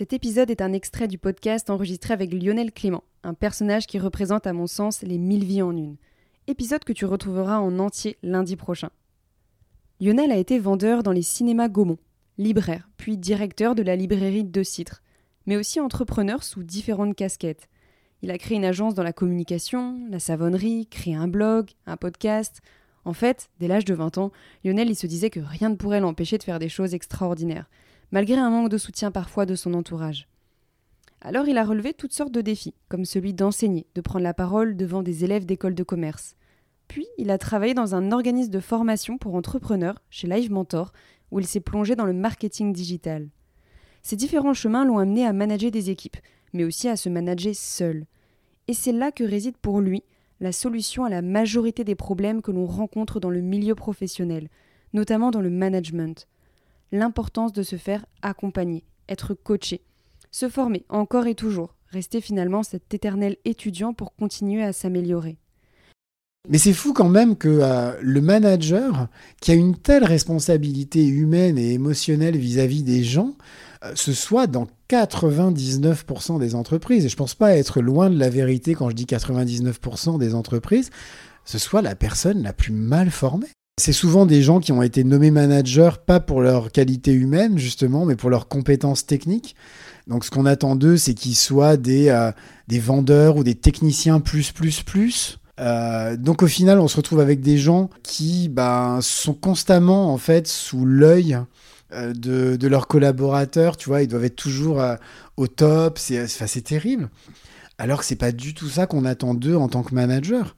Cet épisode est un extrait du podcast enregistré avec Lionel Clément, un personnage qui représente à mon sens les mille vies en une. Épisode que tu retrouveras en entier lundi prochain. Lionel a été vendeur dans les cinémas Gaumont, libraire, puis directeur de la librairie De Citre, mais aussi entrepreneur sous différentes casquettes. Il a créé une agence dans la communication, la savonnerie, créé un blog, un podcast. En fait, dès l'âge de 20 ans, Lionel il se disait que rien ne pourrait l'empêcher de faire des choses extraordinaires malgré un manque de soutien parfois de son entourage. Alors il a relevé toutes sortes de défis, comme celui d'enseigner, de prendre la parole devant des élèves d'école de commerce. Puis il a travaillé dans un organisme de formation pour entrepreneurs, chez Live Mentor, où il s'est plongé dans le marketing digital. Ces différents chemins l'ont amené à manager des équipes, mais aussi à se manager seul. Et c'est là que réside pour lui la solution à la majorité des problèmes que l'on rencontre dans le milieu professionnel, notamment dans le management l'importance de se faire accompagner, être coaché, se former encore et toujours, rester finalement cet éternel étudiant pour continuer à s'améliorer. Mais c'est fou quand même que euh, le manager, qui a une telle responsabilité humaine et émotionnelle vis-à-vis des gens, euh, ce soit dans 99% des entreprises. Et je ne pense pas être loin de la vérité quand je dis 99% des entreprises, ce soit la personne la plus mal formée. C'est souvent des gens qui ont été nommés managers, pas pour leur qualité humaine, justement, mais pour leurs compétences techniques. Donc, ce qu'on attend d'eux, c'est qu'ils soient des, euh, des vendeurs ou des techniciens plus, plus, plus. Euh, donc, au final, on se retrouve avec des gens qui ben, sont constamment, en fait, sous l'œil euh, de, leurs collaborateurs. Tu vois, ils doivent être toujours au top. C'est terrible. Alors que c'est pas du tout ça qu'on attend d'eux en tant que manager.